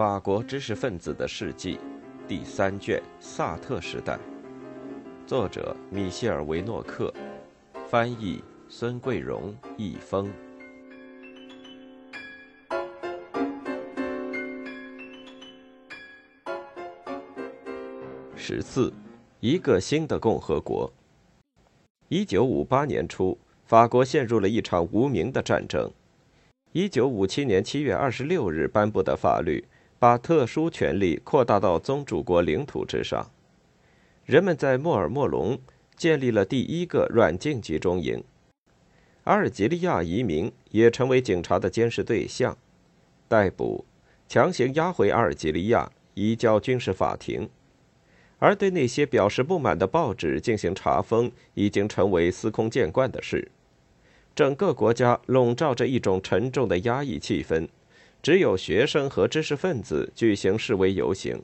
法国知识分子的事迹，第三卷：萨特时代。作者：米歇尔·维诺克，翻译：孙桂荣、易峰。十四，一个新的共和国。一九五八年初，法国陷入了一场无名的战争。一九五七年七月二十六日颁布的法律。把特殊权利扩大到宗主国领土之上，人们在莫尔莫隆建立了第一个软禁集中营，阿尔及利亚移民也成为警察的监视对象，逮捕、强行押回阿尔及利亚，移交军事法庭，而对那些表示不满的报纸进行查封，已经成为司空见惯的事。整个国家笼罩着一种沉重的压抑气氛。只有学生和知识分子举行示威游行，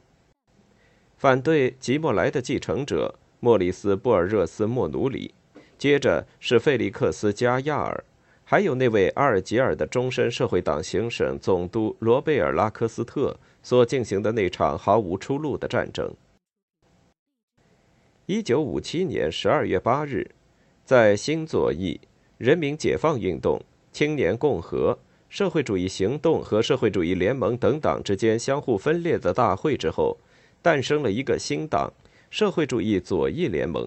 反对吉莫莱的继承者莫里斯·布尔热斯·莫努里，接着是费利克斯·加亚尔，还有那位阿尔及尔的终身社会党行省总督罗贝尔·拉科斯特所进行的那场毫无出路的战争。一九五七年十二月八日，在新左翼、人民解放运动、青年共和。社会主义行动和社会主义联盟等党之间相互分裂的大会之后，诞生了一个新党——社会主义左翼联盟。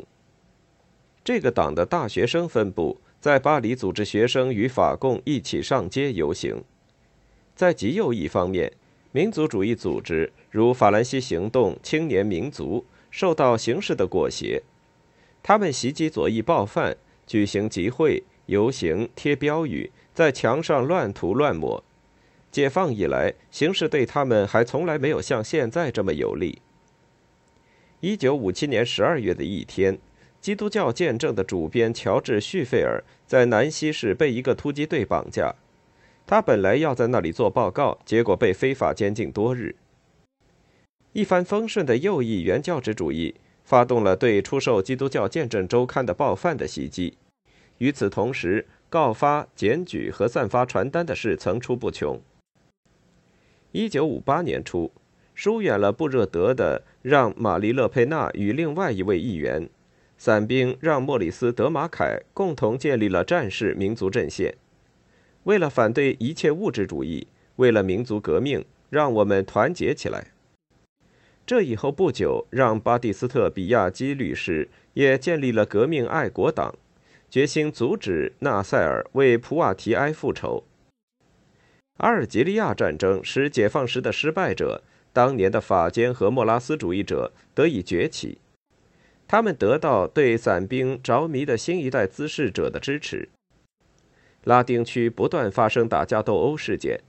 这个党的大学生分部在巴黎组织学生与法共一起上街游行。在极右翼方面，民族主义组织如法兰西行动、青年民族受到形势的裹挟，他们袭击左翼报贩，举行集会、游行、贴标语。在墙上乱涂乱抹。解放以来，形势对他们还从来没有像现在这么有利。一九五七年十二月的一天，基督教见证的主编乔治·叙费尔在南希市被一个突击队绑架。他本来要在那里做报告，结果被非法监禁多日。一帆风顺的右翼原教旨主义发动了对出售《基督教见证周刊》的报贩的袭击。与此同时，告发、检举和散发传单的事层出不穷。一九五八年初，疏远了布热德的让·玛丽·勒佩纳与另外一位议员，伞兵让·莫里斯·德马凯共同建立了战士民族阵线。为了反对一切物质主义，为了民族革命，让我们团结起来。这以后不久，让·巴蒂斯特·比亚基律师也建立了革命爱国党。决心阻止纳赛尔为普瓦提埃复仇。阿尔及利亚战争使解放时的失败者，当年的法监和莫拉斯主义者得以崛起，他们得到对伞兵着迷的新一代滋事者的支持。拉丁区不断发生打架斗殴事件，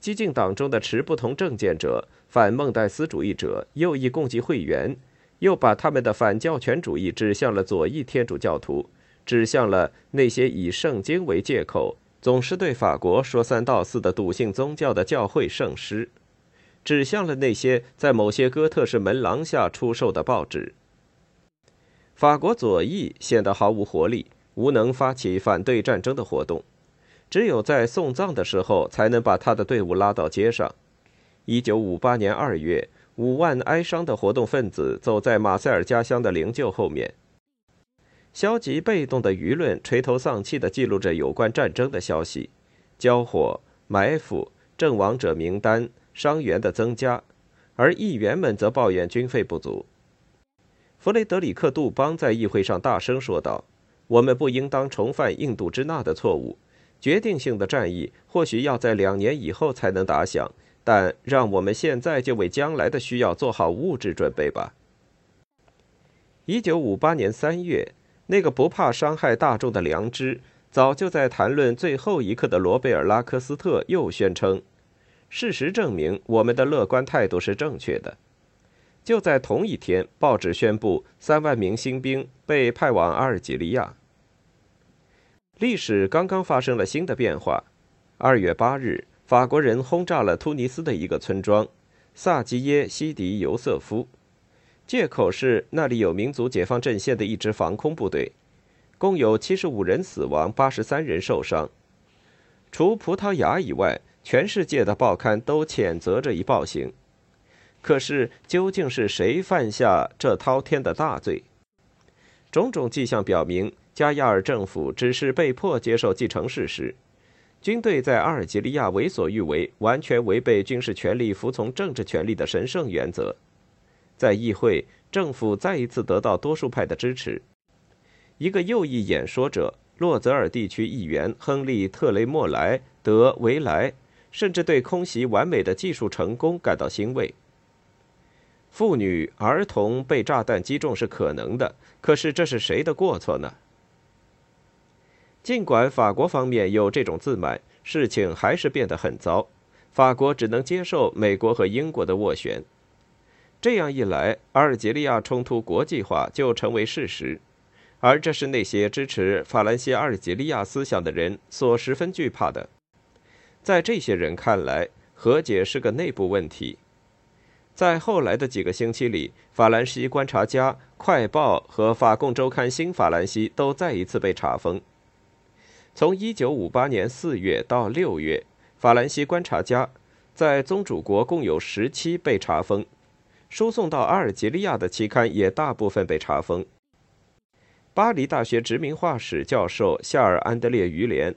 激进党中的持不同政见者、反孟戴斯主义者、右翼共济会员，又把他们的反教权主义指向了左翼天主教徒。指向了那些以圣经为借口，总是对法国说三道四的笃信宗教的教会圣师，指向了那些在某些哥特式门廊下出售的报纸。法国左翼显得毫无活力，无能发起反对战争的活动，只有在送葬的时候才能把他的队伍拉到街上。一九五八年二月，五万哀伤的活动分子走在马塞尔家乡的灵柩后面。消极被动的舆论垂头丧气地记录着有关战争的消息，交火、埋伏、阵亡者名单、伤员的增加，而议员们则抱怨军费不足。弗雷德里克·杜邦在议会上大声说道：“我们不应当重犯印度支那的错误。决定性的战役或许要在两年以后才能打响，但让我们现在就为将来的需要做好物质准备吧。”一九五八年三月。那个不怕伤害大众的良知，早就在谈论最后一刻的罗贝尔·拉科斯特又宣称：“事实证明，我们的乐观态度是正确的。”就在同一天，报纸宣布三万名新兵被派往阿尔及利亚。历史刚刚发生了新的变化。二月八日，法国人轰炸了突尼斯的一个村庄——萨基耶西迪尤瑟夫。借口是那里有民族解放阵线的一支防空部队，共有七十五人死亡，八十三人受伤。除葡萄牙以外，全世界的报刊都谴责这一暴行。可是，究竟是谁犯下这滔天的大罪？种种迹象表明，加亚尔政府只是被迫接受既成事实。军队在阿尔及利亚为所欲为，完全违背军事权力服从政治权力的神圣原则。在议会，政府再一次得到多数派的支持。一个右翼演说者，洛泽尔地区议员亨利·特雷莫莱·德维莱，甚至对空袭完美的技术成功感到欣慰。妇女、儿童被炸弹击中是可能的，可是这是谁的过错呢？尽管法国方面有这种自满，事情还是变得很糟。法国只能接受美国和英国的斡旋。这样一来，阿尔及利亚冲突国际化就成为事实，而这是那些支持法兰西阿尔及利亚思想的人所十分惧怕的。在这些人看来，和解是个内部问题。在后来的几个星期里，法兰西观察家、快报和法共周刊《新法兰西》都再一次被查封。从1958年4月到6月，法兰西观察家在宗主国共有十期被查封，输送到阿尔及利亚的期刊也大部分被查封。巴黎大学殖民化史教授夏尔·安德烈·于连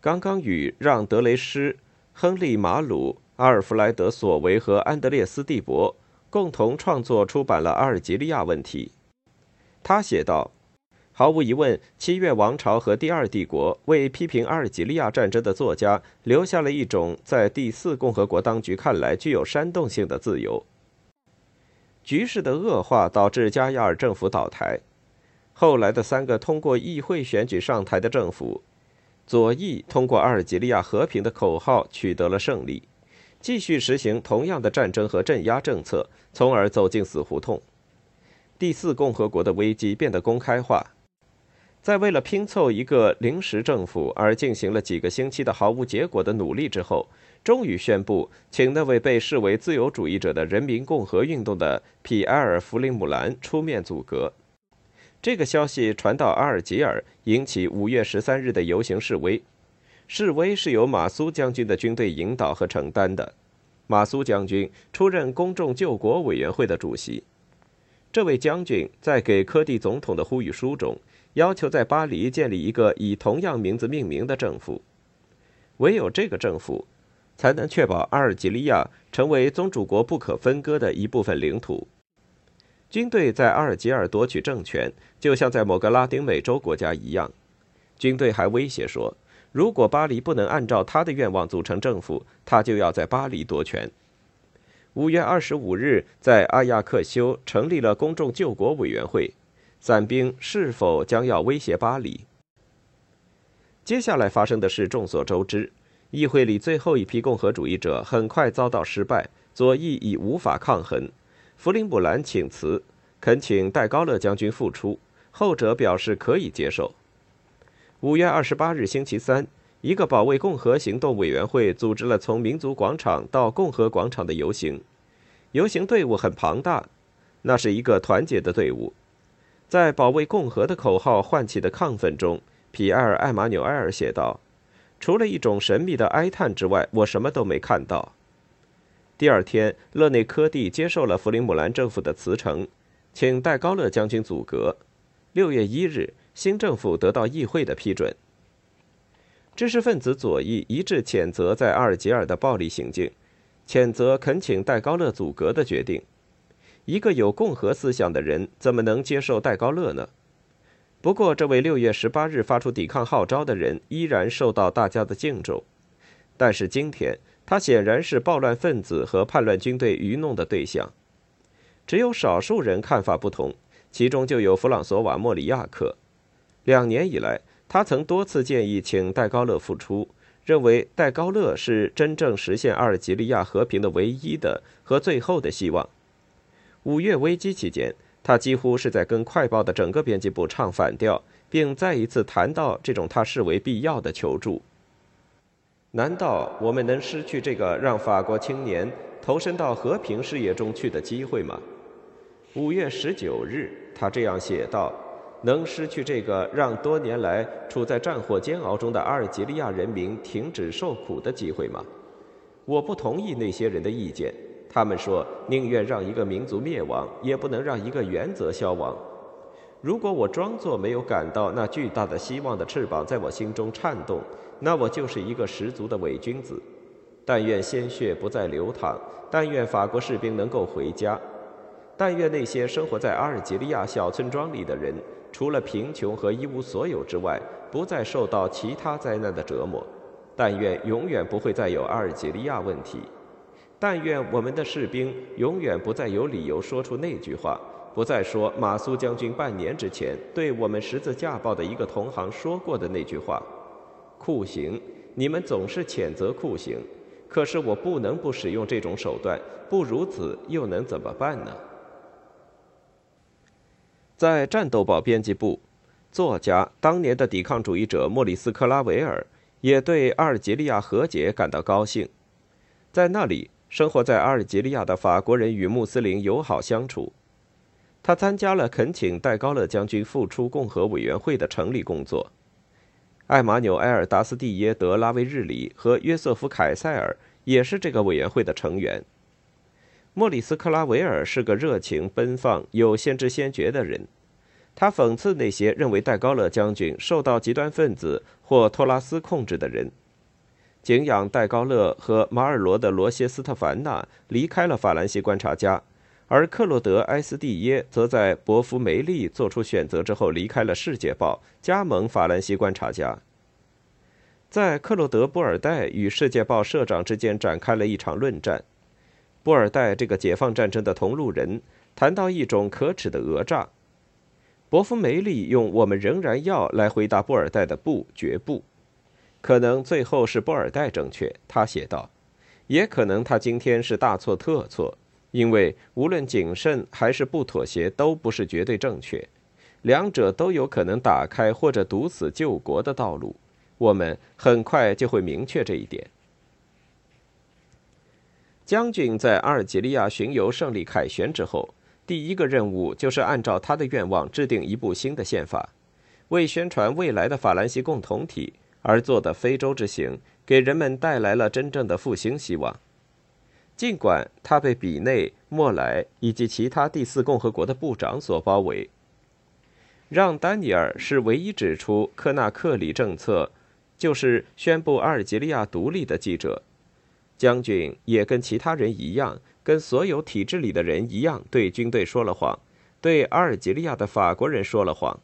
刚刚与让·德雷施、亨利·马鲁。阿尔弗莱德·索维和安德烈斯·蒂博共同创作出版了《阿尔及利亚问题》。他写道：“毫无疑问，七月王朝和第二帝国为批评阿尔及利亚战争的作家留下了一种在第四共和国当局看来具有煽动性的自由。”局势的恶化导致加亚尔政府倒台。后来的三个通过议会选举上台的政府，左翼通过阿尔及利亚和平的口号取得了胜利。继续实行同样的战争和镇压政策，从而走进死胡同。第四共和国的危机变得公开化，在为了拼凑一个临时政府而进行了几个星期的毫无结果的努力之后，终于宣布请那位被视为自由主义者的人民共和运动的皮埃尔·弗林姆兰出面阻隔。这个消息传到阿尔及尔，引起五月十三日的游行示威。示威是由马苏将军的军队引导和承担的。马苏将军出任公众救国委员会的主席。这位将军在给科蒂总统的呼吁书中，要求在巴黎建立一个以同样名字命名的政府。唯有这个政府，才能确保阿尔及利亚成为宗主国不可分割的一部分领土。军队在阿尔及尔夺取政权，就像在某个拉丁美洲国家一样。军队还威胁说。如果巴黎不能按照他的愿望组成政府，他就要在巴黎夺权。五月二十五日，在阿亚克修成立了公众救国委员会。伞兵是否将要威胁巴黎？接下来发生的事众所周知。议会里最后一批共和主义者很快遭到失败，左翼已无法抗衡。弗林姆兰请辞，恳请戴高乐将军复出，后者表示可以接受。五月二十八日，星期三，一个保卫共和行动委员会组织了从民族广场到共和广场的游行。游行队伍很庞大，那是一个团结的队伍。在保卫共和的口号唤起的亢奋中，皮埃尔·艾马纽埃尔写道：“除了一种神秘的哀叹之外，我什么都没看到。”第二天，勒内科蒂接受了弗林姆兰政府的辞呈，请戴高乐将军阻隔。六月一日。新政府得到议会的批准。知识分子左翼一致谴责在阿尔及尔的暴力行径，谴责恳请戴高乐阻隔的决定。一个有共和思想的人怎么能接受戴高乐呢？不过，这位六月十八日发出抵抗号召的人依然受到大家的敬重。但是今天，他显然是暴乱分子和叛乱军队愚弄的对象。只有少数人看法不同，其中就有弗朗索瓦·莫里亚克。两年以来，他曾多次建议请戴高乐复出，认为戴高乐是真正实现阿尔及利亚和平的唯一的和最后的希望。五月危机期间，他几乎是在跟《快报》的整个编辑部唱反调，并再一次谈到这种他视为必要的求助。难道我们能失去这个让法国青年投身到和平事业中去的机会吗？五月十九日，他这样写道。能失去这个让多年来处在战火煎熬中的阿尔及利亚人民停止受苦的机会吗？我不同意那些人的意见。他们说，宁愿让一个民族灭亡，也不能让一个原则消亡。如果我装作没有感到那巨大的希望的翅膀在我心中颤动，那我就是一个十足的伪君子。但愿鲜血不再流淌，但愿法国士兵能够回家，但愿那些生活在阿尔及利亚小村庄里的人，除了贫穷和一无所有之外，不再受到其他灾难的折磨。但愿永远不会再有阿尔及利亚问题。但愿我们的士兵永远不再有理由说出那句话，不再说马苏将军半年之前对我们十字架报的一个同行说过的那句话：“酷刑，你们总是谴责酷刑，可是我不能不使用这种手段，不如此又能怎么办呢？”在战斗报编辑部，作家当年的抵抗主义者莫里斯·克拉维尔也对阿尔及利亚和解感到高兴，在那里。生活在阿尔及利亚的法国人与穆斯林友好相处。他参加了恳请戴高乐将军复出共和委员会的成立工作。艾马纽埃尔·达斯蒂耶·德拉维日里和约瑟夫·凯塞尔也是这个委员会的成员。莫里斯·克拉维尔是个热情奔放、有先知先觉的人。他讽刺那些认为戴高乐将军受到极端分子或托拉斯控制的人。敬仰戴高乐和马尔罗的罗歇斯特凡纳离开了法兰西观察家，而克洛德埃斯蒂耶则在伯夫梅利做出选择之后离开了《世界报》，加盟法兰西观察家。在克洛德波尔代与《世界报》社长之间展开了一场论战。波尔代这个解放战争的同路人谈到一种可耻的讹诈，伯夫梅利用“我们仍然要”来回答波尔代的“不，绝不”。可能最后是波尔代正确，他写道，也可能他今天是大错特错，因为无论谨慎还是不妥协都不是绝对正确，两者都有可能打开或者堵死救国的道路。我们很快就会明确这一点。将军在阿尔及利亚巡游胜利凯旋之后，第一个任务就是按照他的愿望制定一部新的宪法，为宣传未来的法兰西共同体。而做的非洲之行，给人们带来了真正的复兴希望。尽管他被比内、莫莱以及其他第四共和国的部长所包围，让·丹尼尔是唯一指出科纳克里政策就是宣布阿尔及利亚独立的记者。将军也跟其他人一样，跟所有体制里的人一样，对军队说了谎，对阿尔及利亚的法国人说了谎。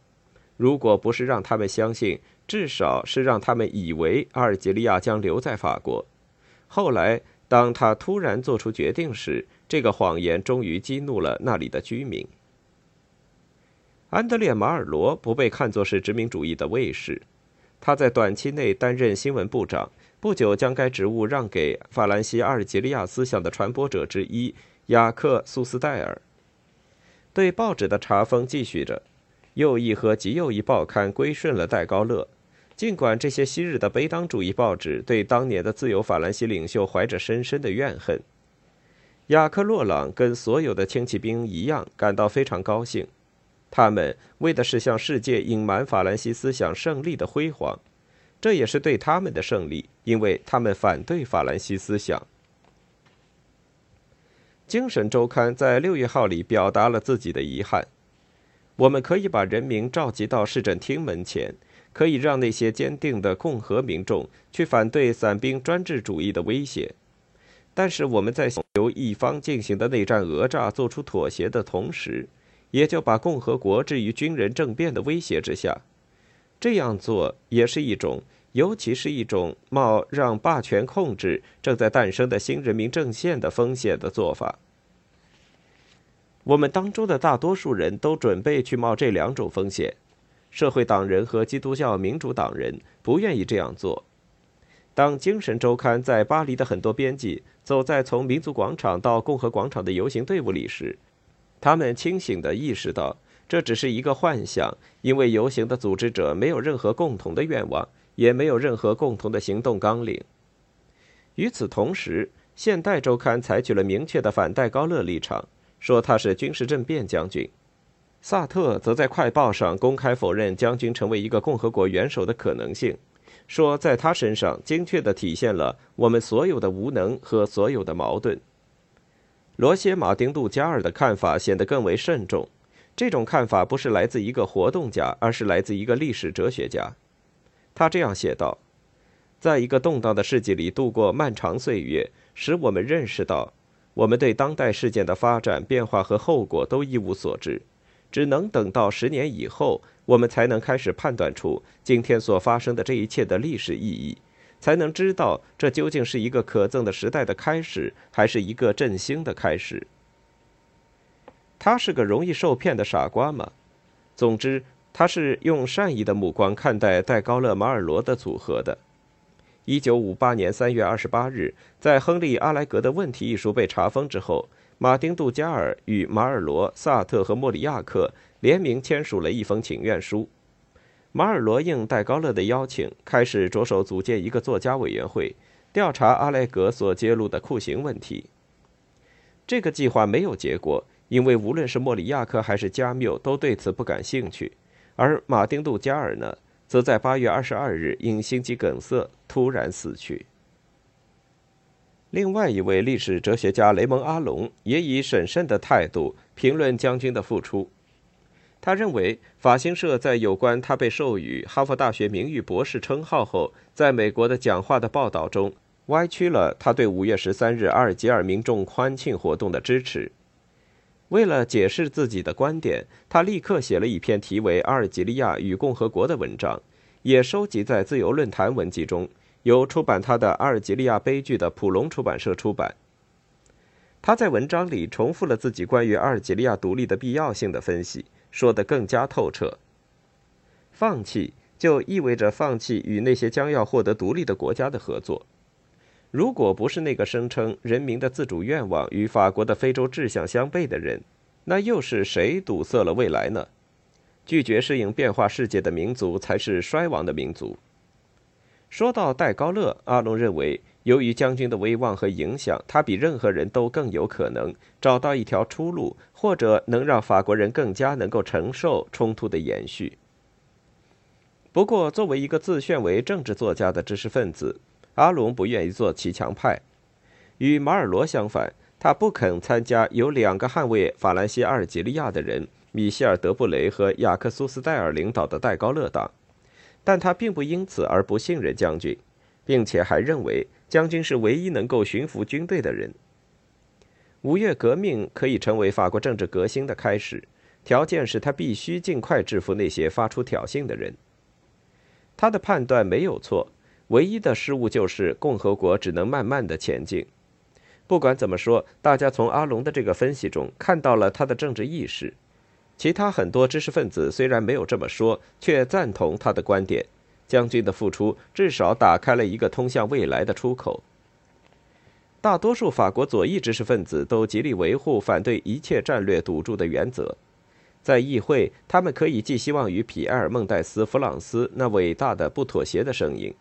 如果不是让他们相信，至少是让他们以为阿尔及利亚将留在法国。后来，当他突然做出决定时，这个谎言终于激怒了那里的居民。安德烈·马尔罗不被看作是殖民主义的卫士，他在短期内担任新闻部长，不久将该职务让给法兰西阿尔及利亚思想的传播者之一雅克·苏斯戴尔。对报纸的查封继续着。右翼和极右翼报刊归顺了戴高乐，尽管这些昔日的北党主义报纸对当年的自由法兰西领袖怀着深深的怨恨。雅克·洛朗跟所有的轻骑兵一样感到非常高兴，他们为的是向世界隐瞒法兰西思想胜利的辉煌，这也是对他们的胜利，因为他们反对法兰西思想。精神周刊在六月号里表达了自己的遗憾。我们可以把人民召集到市政厅门前，可以让那些坚定的共和民众去反对散兵专制主义的威胁。但是我们在由一方进行的内战讹诈做出妥协的同时，也就把共和国置于军人政变的威胁之下。这样做也是一种，尤其是一种冒让霸权控制正在诞生的新人民阵线的风险的做法。我们当中的大多数人都准备去冒这两种风险，社会党人和基督教民主党人不愿意这样做。当《精神周刊》在巴黎的很多编辑走在从民族广场到共和广场的游行队伍里时，他们清醒地意识到这只是一个幻想，因为游行的组织者没有任何共同的愿望，也没有任何共同的行动纲领。与此同时，《现代周刊》采取了明确的反戴高乐立场。说他是军事政变将军，萨特则在快报上公开否认将军成为一个共和国元首的可能性，说在他身上精确地体现了我们所有的无能和所有的矛盾。罗歇·马丁·杜加尔的看法显得更为慎重。这种看法不是来自一个活动家，而是来自一个历史哲学家。他这样写道：“在一个动荡的世纪里度过漫长岁月，使我们认识到，我们对当代事件的发展、变化和后果都一无所知，只能等到十年以后，我们才能开始判断出今天所发生的这一切的历史意义，才能知道这究竟是一个可憎的时代的开始，还是一个振兴的开始。”他是个容易受骗的傻瓜吗？总之，他是用善意的目光看待戴高乐马尔罗的组合的。一九五八年三月二十八日，在亨利阿莱格的问题一书被查封之后，马丁杜加尔与马尔罗、萨特和莫里亚克联名签署了一封请愿书。马尔罗应戴高乐的邀请，开始着手组建一个作家委员会，调查阿莱格所揭露的酷刑问题。这个计划没有结果。因为无论是莫里亚克还是加缪都对此不感兴趣，而马丁·杜加尔呢，则在8月22日因心肌梗塞突然死去。另外一位历史哲学家雷蒙·阿隆也以审慎的态度评论将军的付出。他认为，法新社在有关他被授予哈佛大学名誉博士称号后，在美国的讲话的报道中，歪曲了他对5月13日阿尔及尔民众欢庆活动的支持。为了解释自己的观点，他立刻写了一篇题为《阿尔及利亚与共和国》的文章，也收集在自由论坛文集中，由出版他的《阿尔及利亚悲剧》的普隆出版社出版。他在文章里重复了自己关于阿尔及利亚独立的必要性的分析，说得更加透彻。放弃就意味着放弃与那些将要获得独立的国家的合作。如果不是那个声称人民的自主愿望与法国的非洲志向相悖的人，那又是谁堵塞了未来呢？拒绝适应变化世界的民族才是衰亡的民族。说到戴高乐，阿龙认为，由于将军的威望和影响，他比任何人都更有可能找到一条出路，或者能让法国人更加能够承受冲突的延续。不过，作为一个自诩为政治作家的知识分子，阿龙不愿意做骑墙派，与马尔罗相反，他不肯参加由两个捍卫法兰西阿尔及利亚的人米歇尔·德布雷和雅克苏斯戴尔领导的戴高乐党，但他并不因此而不信任将军，并且还认为将军是唯一能够驯服军队的人。五月革命可以成为法国政治革新的开始，条件是他必须尽快制服那些发出挑衅的人。他的判断没有错。唯一的失误就是共和国只能慢慢的前进。不管怎么说，大家从阿龙的这个分析中看到了他的政治意识。其他很多知识分子虽然没有这么说，却赞同他的观点。将军的付出至少打开了一个通向未来的出口。大多数法国左翼知识分子都极力维护反对一切战略赌注的原则。在议会，他们可以寄希望于皮埃尔·孟戴斯·弗朗斯那伟大的不妥协的声音。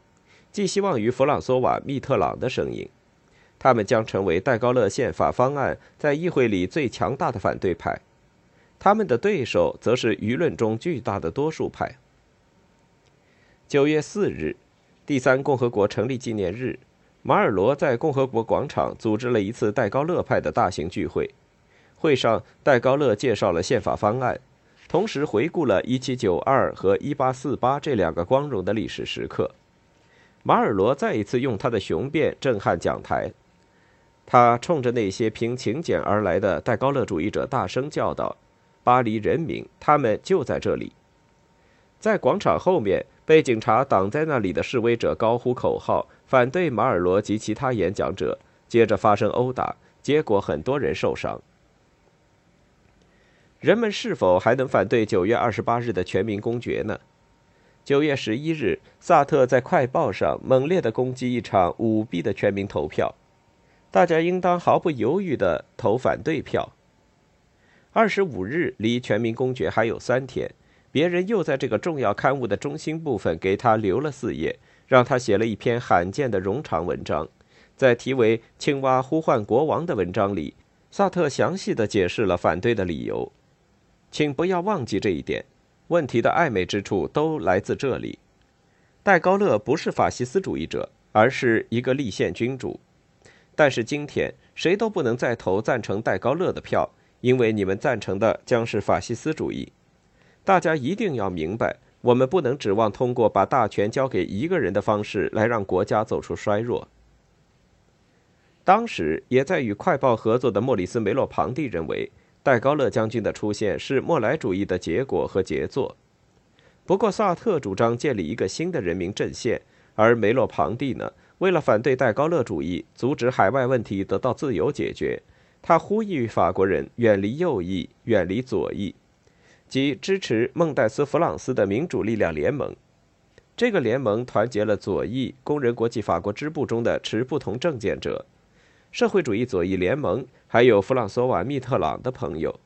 寄希望于弗朗索瓦·密特朗的声音，他们将成为戴高乐宪法方案在议会里最强大的反对派，他们的对手则是舆论中巨大的多数派。九月四日，第三共和国成立纪念日，马尔罗在共和国广场组织了一次戴高乐派的大型聚会。会上，戴高乐介绍了宪法方案，同时回顾了1792和1848这两个光荣的历史时刻。马尔罗再一次用他的雄辩震撼讲台，他冲着那些凭请柬而来的戴高乐主义者大声叫道：“巴黎人民，他们就在这里！”在广场后面，被警察挡在那里的示威者高呼口号，反对马尔罗及其他演讲者。接着发生殴打，结果很多人受伤。人们是否还能反对九月二十八日的全民公决呢？九月十一日，萨特在快报上猛烈地攻击一场舞弊的全民投票，大家应当毫不犹豫地投反对票。二十五日离全民公决还有三天，别人又在这个重要刊物的中心部分给他留了四页，让他写了一篇罕见的冗长文章。在题为《青蛙呼唤国王》的文章里，萨特详细地解释了反对的理由。请不要忘记这一点。问题的暧昧之处都来自这里。戴高乐不是法西斯主义者，而是一个立宪君主。但是今天谁都不能再投赞成戴高乐的票，因为你们赞成的将是法西斯主义。大家一定要明白，我们不能指望通过把大权交给一个人的方式来让国家走出衰弱。当时也在与《快报》合作的莫里斯·梅洛庞蒂认为，戴高乐将军的出现是莫莱主义的结果和杰作。不过，萨特主张建立一个新的人民阵线，而梅洛庞蒂呢，为了反对戴高乐主义，阻止海外问题得到自由解决，他呼吁法国人远离右翼，远离左翼，即支持孟戴斯·弗朗斯的民主力量联盟。这个联盟团结了左翼工人国际法国支部中的持不同政见者。社会主义左翼联盟还有弗朗索瓦·密特朗的朋友，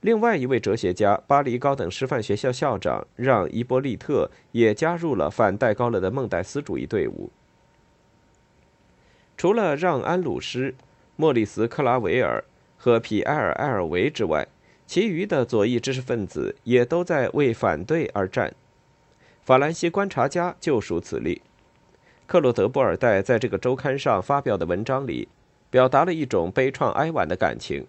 另外一位哲学家、巴黎高等师范学校校长让·伊波利特也加入了反戴高乐的孟戴斯主义队伍。除了让·安鲁施、莫里斯·克拉维尔和皮埃尔·埃尔维之外，其余的左翼知识分子也都在为反对而战。法兰西观察家就属此例。克洛德·波尔代在这个周刊上发表的文章里，表达了一种悲怆哀婉的感情：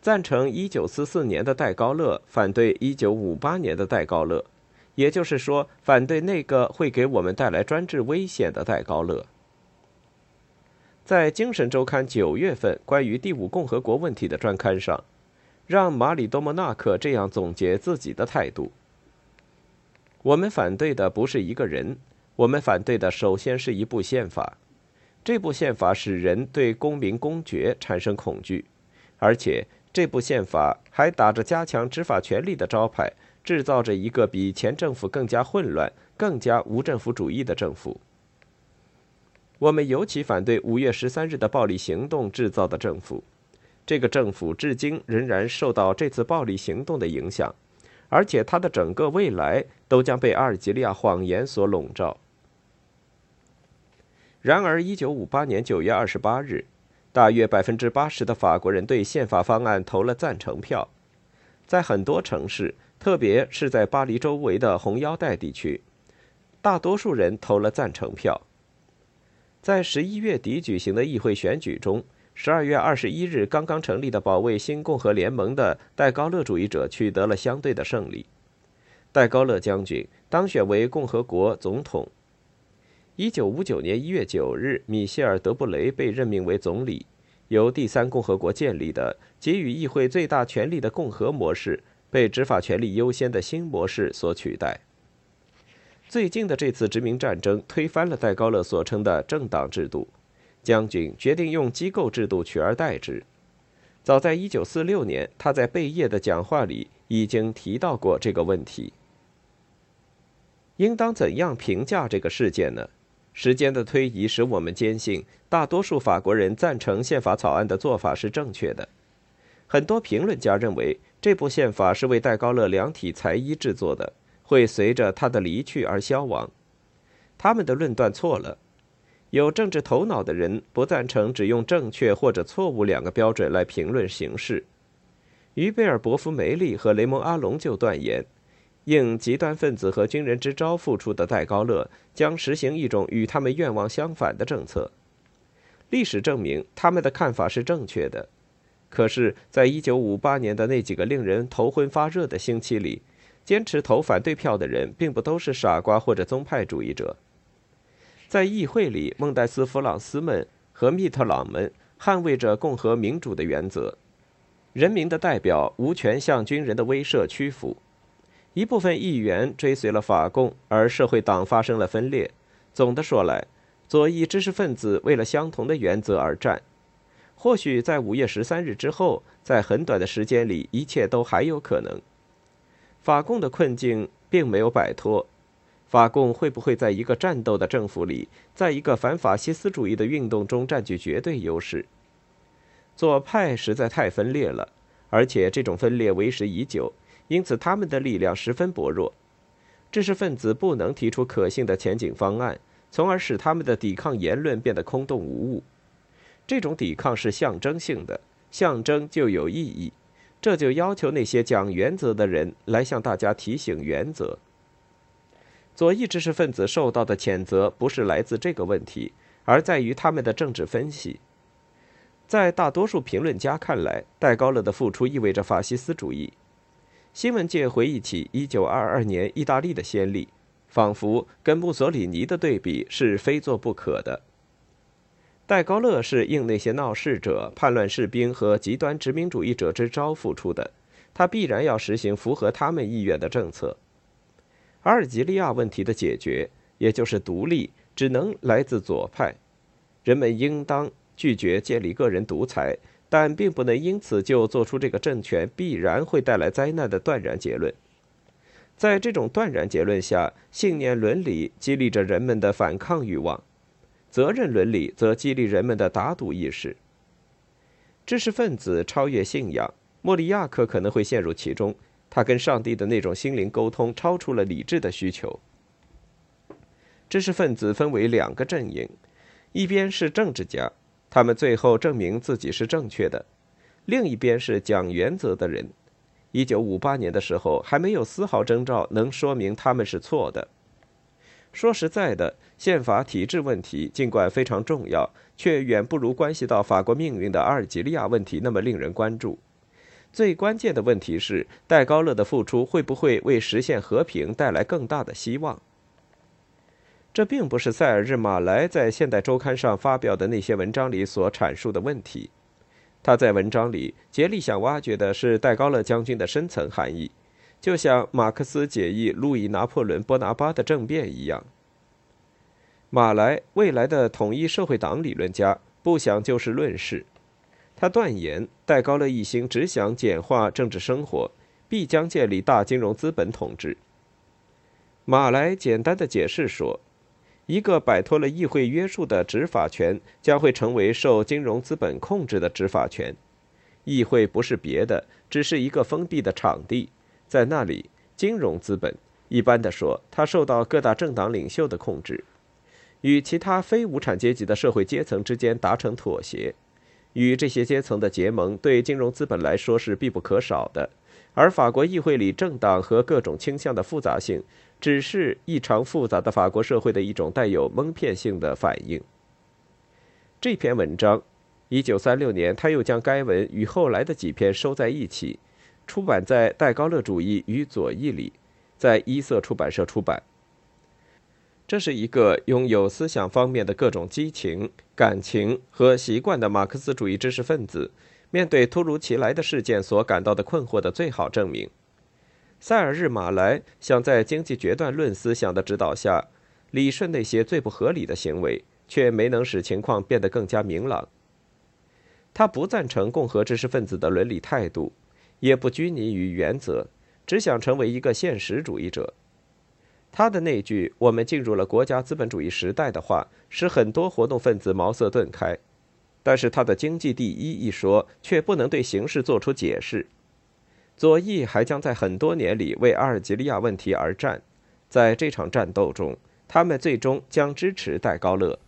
赞成1944年的戴高乐，反对1958年的戴高乐，也就是说，反对那个会给我们带来专制危险的戴高乐。在《精神周刊》九月份关于第五共和国问题的专刊上，让马里多莫纳克这样总结自己的态度：“我们反对的不是一个人。”我们反对的首先是一部宪法，这部宪法使人对公民公爵产生恐惧，而且这部宪法还打着加强执法权力的招牌，制造着一个比前政府更加混乱、更加无政府主义的政府。我们尤其反对五月十三日的暴力行动制造的政府，这个政府至今仍然受到这次暴力行动的影响，而且它的整个未来都将被阿尔及利亚谎言所笼罩。然而，一九五八年九月二十八日，大约百分之八十的法国人对宪法方案投了赞成票。在很多城市，特别是在巴黎周围的红腰带地区，大多数人投了赞成票。在十一月底举行的议会选举中，十二月二十一日刚刚成立的保卫新共和联盟的戴高乐主义者取得了相对的胜利。戴高乐将军当选为共和国总统。一九五九年一月九日，米歇尔·德布雷被任命为总理，由第三共和国建立的、给予议会最大权力的共和模式被执法权力优先的新模式所取代。最近的这次殖民战争推翻了戴高乐所称的政党制度，将军决定用机构制度取而代之。早在一九四六年，他在贝叶的讲话里已经提到过这个问题。应当怎样评价这个事件呢？时间的推移使我们坚信，大多数法国人赞成宪法草案的做法是正确的。很多评论家认为，这部宪法是为戴高乐量体裁衣制作的，会随着他的离去而消亡。他们的论断错了。有政治头脑的人不赞成只用正确或者错误两个标准来评论形势。于贝尔伯夫梅利和雷蒙阿隆就断言。应极端分子和军人之招付出的戴高乐将实行一种与他们愿望相反的政策。历史证明他们的看法是正确的。可是，在一九五八年的那几个令人头昏发热的星期里，坚持投反对票的人并不都是傻瓜或者宗派主义者。在议会里，孟戴斯·弗朗斯们和密特朗们捍卫着共和民主的原则。人民的代表无权向军人的威慑屈服。一部分议员追随了法共，而社会党发生了分裂。总的说来，左翼知识分子为了相同的原则而战。或许在五月十三日之后，在很短的时间里，一切都还有可能。法共的困境并没有摆脱。法共会不会在一个战斗的政府里，在一个反法西斯主义的运动中占据绝对优势？左派实在太分裂了，而且这种分裂为时已久。因此，他们的力量十分薄弱，知识分子不能提出可信的前景方案，从而使他们的抵抗言论变得空洞无物。这种抵抗是象征性的，象征就有意义，这就要求那些讲原则的人来向大家提醒原则。左翼知识分子受到的谴责不是来自这个问题，而在于他们的政治分析。在大多数评论家看来，戴高乐的复出意味着法西斯主义。新闻界回忆起1922年意大利的先例，仿佛跟墨索里尼的对比是非做不可的。戴高乐是应那些闹事者、叛乱士兵和极端殖民主义者之招付出的，他必然要实行符合他们意愿的政策。阿尔及利亚问题的解决，也就是独立，只能来自左派。人们应当拒绝建立个人独裁。但并不能因此就做出这个政权必然会带来灾难的断然结论。在这种断然结论下，信念伦理激励着人们的反抗欲望，责任伦理则激励人们的打赌意识。知识分子超越信仰，莫里亚克可能会陷入其中。他跟上帝的那种心灵沟通超出了理智的需求。知识分子分为两个阵营，一边是政治家。他们最后证明自己是正确的。另一边是讲原则的人。一九五八年的时候，还没有丝毫征兆能说明他们是错的。说实在的，宪法体制问题尽管非常重要，却远不如关系到法国命运的阿尔及利亚问题那么令人关注。最关键的问题是，戴高乐的付出会不会为实现和平带来更大的希望？这并不是塞尔日·马莱在《现代周刊》上发表的那些文章里所阐述的问题。他在文章里竭力想挖掘的是戴高乐将军的深层含义，就像马克思解译路易·拿破仑·波拿巴的政变一样。马来，未来的统一社会党理论家，不想就事论事。他断言，戴高乐一心只想简化政治生活，必将建立大金融资本统治。马来简单的解释说。一个摆脱了议会约束的执法权，将会成为受金融资本控制的执法权。议会不是别的，只是一个封闭的场地，在那里，金融资本一般的说，它受到各大政党领袖的控制，与其他非无产阶级的社会阶层之间达成妥协。与这些阶层的结盟，对金融资本来说是必不可少的。而法国议会里政党和各种倾向的复杂性。只是异常复杂的法国社会的一种带有蒙骗性的反应。这篇文章，一九三六年，他又将该文与后来的几篇收在一起，出版在《戴高乐主义与左翼》里，在一色出版社出版。这是一个拥有思想方面的各种激情、感情和习惯的马克思主义知识分子，面对突如其来的事件所感到的困惑的最好证明。塞尔日·马莱想在经济决断论思想的指导下，理顺那些最不合理的行为，却没能使情况变得更加明朗。他不赞成共和知识分子的伦理态度，也不拘泥于原则，只想成为一个现实主义者。他的那句“我们进入了国家资本主义时代”的话，使很多活动分子茅塞顿开。但是他的“经济第一”一说，却不能对形势做出解释。左翼还将在很多年里为阿尔及利亚问题而战，在这场战斗中，他们最终将支持戴高乐。